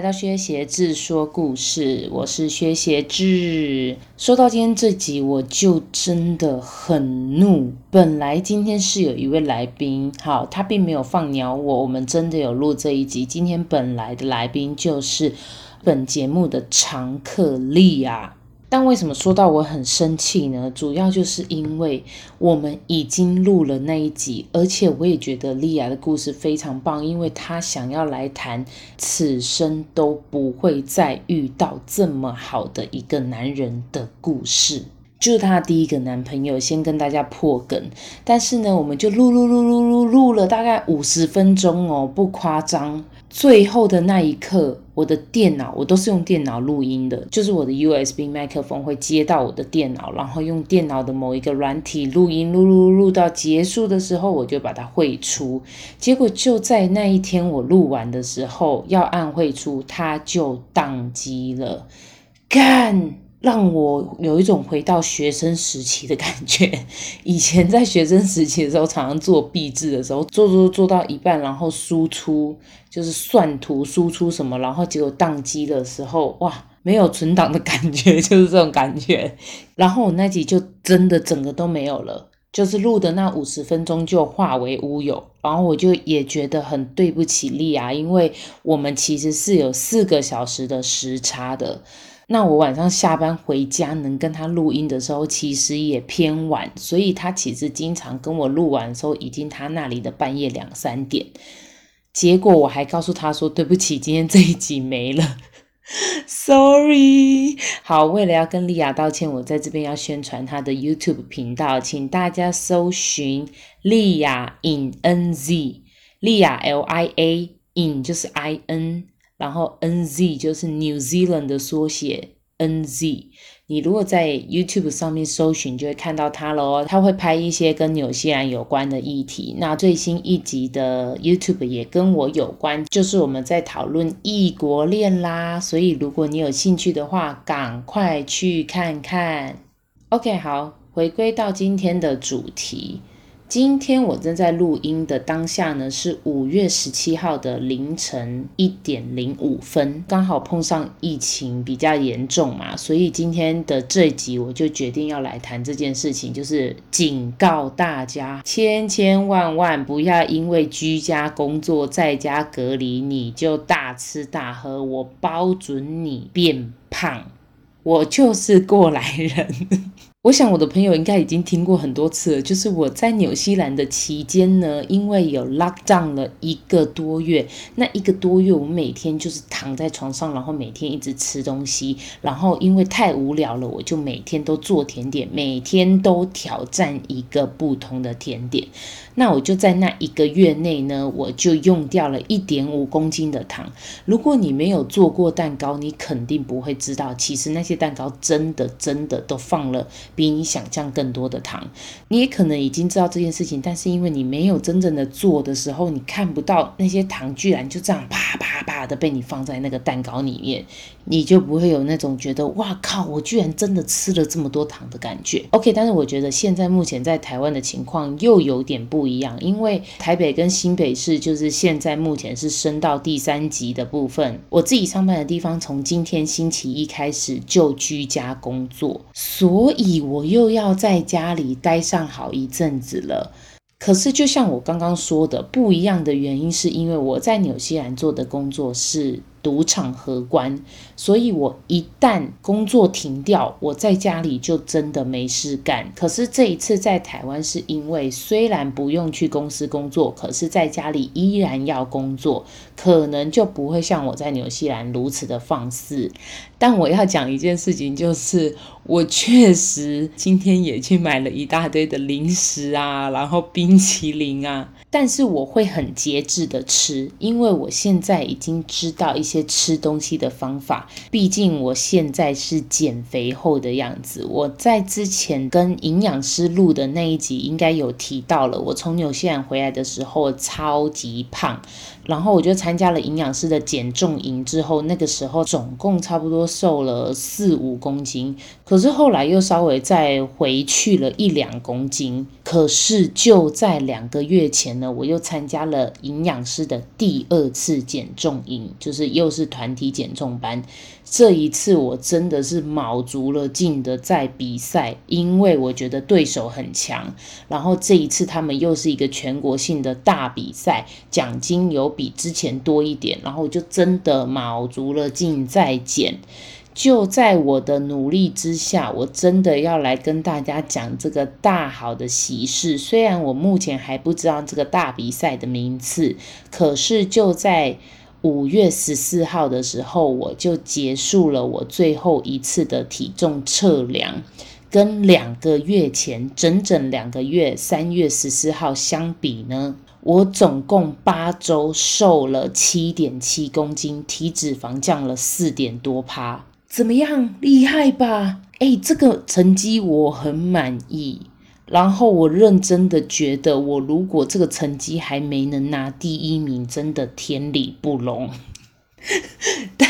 来到薛鞋志说故事，我是薛鞋志。说到今天这集，我就真的很怒。本来今天是有一位来宾，好，他并没有放鸟我，我们真的有录这一集。今天本来的来宾就是本节目的常客丽啊。但为什么说到我很生气呢？主要就是因为我们已经录了那一集，而且我也觉得莉亚的故事非常棒，因为她想要来谈此生都不会再遇到这么好的一个男人的故事，就是她第一个男朋友。先跟大家破梗，但是呢，我们就录录录录录录了大概五十分钟哦，不夸张。最后的那一刻，我的电脑，我都是用电脑录音的，就是我的 USB 麦克风会接到我的电脑，然后用电脑的某一个软体录音，录录录到结束的时候，我就把它汇出。结果就在那一天我录完的时候，要按汇出，它就宕机了，干！让我有一种回到学生时期的感觉。以前在学生时期的时候，常常做毕制的时候，做做做到一半，然后输出就是算图输出什么，然后结果宕机的时候，哇，没有存档的感觉，就是这种感觉。然后我那集就真的整个都没有了，就是录的那五十分钟就化为乌有。然后我就也觉得很对不起莉亚，因为我们其实是有四个小时的时差的。那我晚上下班回家能跟他录音的时候，其实也偏晚，所以他其实经常跟我录完的时候，已经他那里的半夜两三点。结果我还告诉他说：“对不起，今天这一集没了，sorry。”好，为了要跟莉亚道歉，我在这边要宣传他的 YouTube 频道，请大家搜寻莉亚 in N Z，莉亚 L I A in 就是 I N。然后 N Z 就是 New Zealand 的缩写，N Z。你如果在 YouTube 上面搜寻，就会看到他了哦。他会拍一些跟纽西兰有关的议题。那最新一集的 YouTube 也跟我有关，就是我们在讨论异国恋啦。所以如果你有兴趣的话，赶快去看看。OK，好，回归到今天的主题。今天我正在录音的当下呢，是五月十七号的凌晨一点零五分，刚好碰上疫情比较严重嘛，所以今天的这集我就决定要来谈这件事情，就是警告大家，千千万万不要因为居家工作在家隔离，你就大吃大喝，我包准你变胖，我就是过来人。我想我的朋友应该已经听过很多次了，就是我在纽西兰的期间呢，因为有 lock down 了一个多月，那一个多月我每天就是躺在床上，然后每天一直吃东西，然后因为太无聊了，我就每天都做甜点，每天都挑战一个不同的甜点。那我就在那一个月内呢，我就用掉了一点五公斤的糖。如果你没有做过蛋糕，你肯定不会知道，其实那些蛋糕真的真的都放了比你想象更多的糖。你也可能已经知道这件事情，但是因为你没有真正的做的时候，你看不到那些糖居然就这样啪啪啪的被你放在那个蛋糕里面。你就不会有那种觉得哇靠，我居然真的吃了这么多糖的感觉。OK，但是我觉得现在目前在台湾的情况又有点不一样，因为台北跟新北市就是现在目前是升到第三级的部分。我自己上班的地方从今天星期一开始就居家工作，所以我又要在家里待上好一阵子了。可是就像我刚刚说的，不一样的原因是因为我在纽西兰做的工作是。赌场荷官，所以我一旦工作停掉，我在家里就真的没事干。可是这一次在台湾，是因为虽然不用去公司工作，可是在家里依然要工作，可能就不会像我在纽西兰如此的放肆。但我要讲一件事情，就是我确实今天也去买了一大堆的零食啊，然后冰淇淋啊。但是我会很节制的吃，因为我现在已经知道一些吃东西的方法。毕竟我现在是减肥后的样子。我在之前跟营养师录的那一集应该有提到了，我从纽西兰回来的时候超级胖。然后我就参加了营养师的减重营之后，那个时候总共差不多瘦了四五公斤，可是后来又稍微再回去了一两公斤。可是就在两个月前呢，我又参加了营养师的第二次减重营，就是又是团体减重班。这一次我真的是卯足了劲的在比赛，因为我觉得对手很强。然后这一次他们又是一个全国性的大比赛，奖金有比之前多一点，然后我就真的卯足了劲在减。就在我的努力之下，我真的要来跟大家讲这个大好的喜事。虽然我目前还不知道这个大比赛的名次，可是就在五月十四号的时候，我就结束了我最后一次的体重测量。跟两个月前，整整两个月，三月十四号相比呢，我总共八周瘦了七点七公斤，体脂肪降了四点多趴。怎么样？厉害吧？哎，这个成绩我很满意。然后我认真的觉得，我如果这个成绩还没能拿第一名，真的天理不容。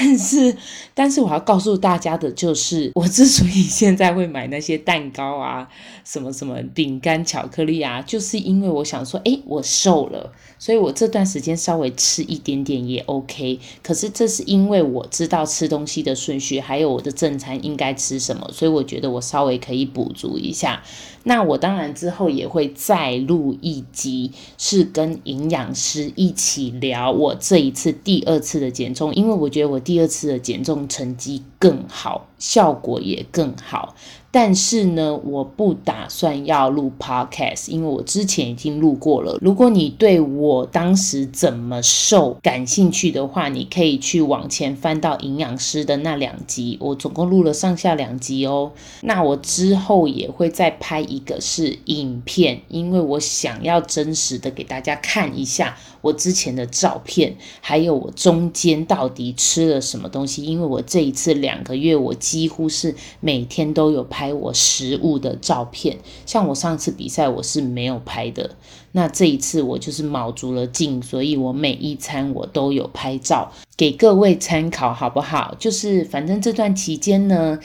但是，但是我要告诉大家的就是，我之所以现在会买那些蛋糕啊、什么什么饼干、巧克力啊，就是因为我想说，诶，我瘦了，所以我这段时间稍微吃一点点也 OK。可是这是因为我知道吃东西的顺序，还有我的正餐应该吃什么，所以我觉得我稍微可以补足一下。那我当然之后也会再录一集，是跟营养师一起聊我这一次第二次的减重，因为我觉得我第二次的减重成绩更好，效果也更好。但是呢，我不打算要录 podcast，因为我之前已经录过了。如果你对我当时怎么瘦感兴趣的话，你可以去往前翻到营养师的那两集，我总共录了上下两集哦。那我之后也会再拍一个是影片，因为我想要真实的给大家看一下我之前的照片，还有我中间到底吃了什么东西。因为我这一次两个月，我几乎是每天都有拍。拍我食物的照片，像我上次比赛我是没有拍的，那这一次我就是卯足了劲，所以我每一餐我都有拍照给各位参考，好不好？就是反正这段期间呢，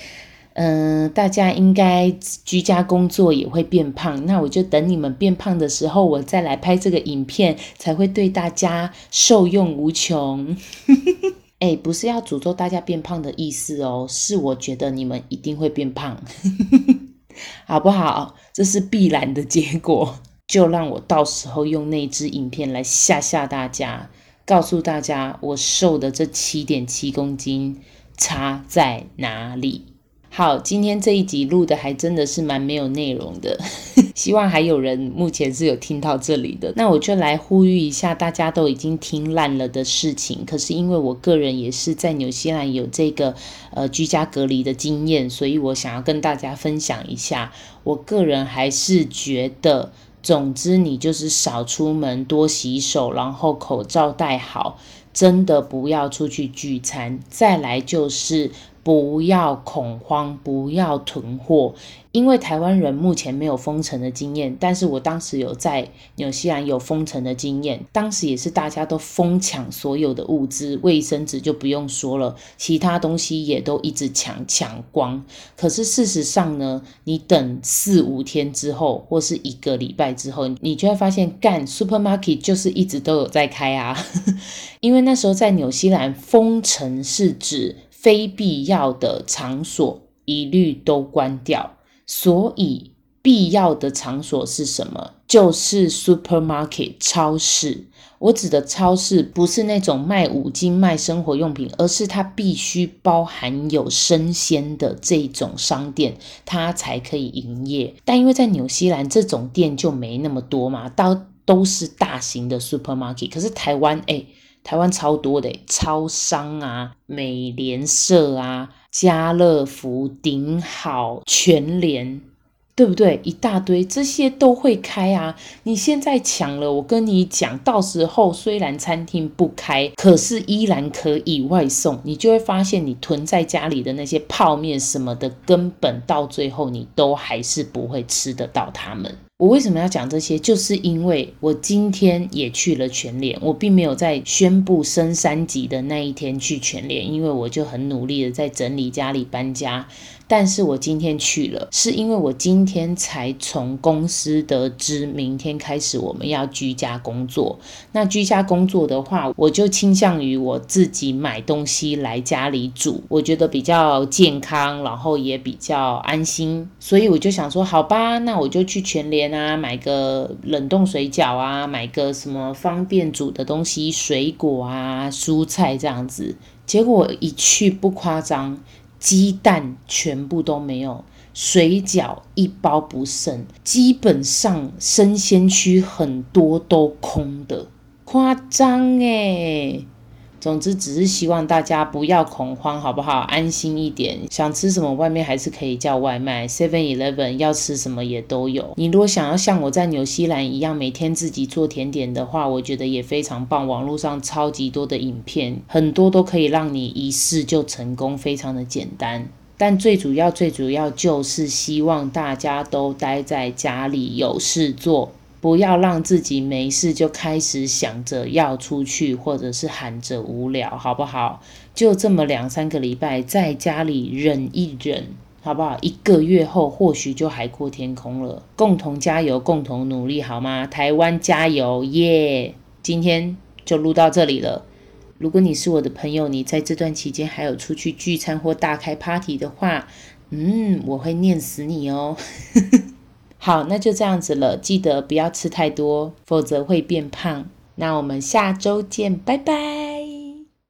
嗯、大家应该居家工作也会变胖，那我就等你们变胖的时候，我再来拍这个影片，才会对大家受用无穷。哎，不是要诅咒大家变胖的意思哦，是我觉得你们一定会变胖，好不好？这是必然的结果。就让我到时候用那支影片来吓吓大家，告诉大家我瘦的这七点七公斤差在哪里。好，今天这一集录的还真的是蛮没有内容的，希望还有人目前是有听到这里的。那我就来呼吁一下，大家都已经听烂了的事情。可是因为我个人也是在纽西兰有这个呃居家隔离的经验，所以我想要跟大家分享一下。我个人还是觉得，总之你就是少出门，多洗手，然后口罩戴好，真的不要出去聚餐。再来就是。不要恐慌，不要囤货，因为台湾人目前没有封城的经验，但是我当时有在纽西兰有封城的经验，当时也是大家都疯抢所有的物资，卫生纸就不用说了，其他东西也都一直抢抢光。可是事实上呢，你等四五天之后，或是一个礼拜之后，你就会发现，干 supermarket 就是一直都有在开啊，因为那时候在纽西兰封城是指。非必要的场所一律都关掉，所以必要的场所是什么？就是 supermarket 超市。我指的超市不是那种卖五金、卖生活用品，而是它必须包含有生鲜的这种商店，它才可以营业。但因为在纽西兰这种店就没那么多嘛，都都是大型的 supermarket。可是台湾，诶台湾超多的，超商啊、美联社啊、家乐福、顶好、全联，对不对？一大堆，这些都会开啊！你现在抢了，我跟你讲，到时候虽然餐厅不开，可是依然可以外送。你就会发现，你囤在家里的那些泡面什么的，根本到最后你都还是不会吃得到它们。我为什么要讲这些？就是因为我今天也去了全联，我并没有在宣布升三级的那一天去全联，因为我就很努力的在整理家里搬家。但是我今天去了，是因为我今天才从公司得知，明天开始我们要居家工作。那居家工作的话，我就倾向于我自己买东西来家里煮，我觉得比较健康，然后也比较安心。所以我就想说，好吧，那我就去全联啊，买个冷冻水饺啊，买个什么方便煮的东西，水果啊、蔬菜这样子。结果一去不夸张。鸡蛋全部都没有，水饺一包不剩，基本上生鲜区很多都空的，夸张诶。总之，只是希望大家不要恐慌，好不好？安心一点。想吃什么，外面还是可以叫外卖，Seven Eleven 要吃什么也都有。你如果想要像我在纽西兰一样每天自己做甜点的话，我觉得也非常棒。网络上超级多的影片，很多都可以让你一试就成功，非常的简单。但最主要、最主要就是希望大家都待在家里有事做。不要让自己没事就开始想着要出去，或者是喊着无聊，好不好？就这么两三个礼拜，在家里忍一忍，好不好？一个月后或许就海阔天空了。共同加油，共同努力，好吗？台湾加油，耶、今天就录到这里了。如果你是我的朋友，你在这段期间还有出去聚餐或大开 party 的话，嗯，我会念死你哦。好，那就这样子了。记得不要吃太多，否则会变胖。那我们下周见，拜拜。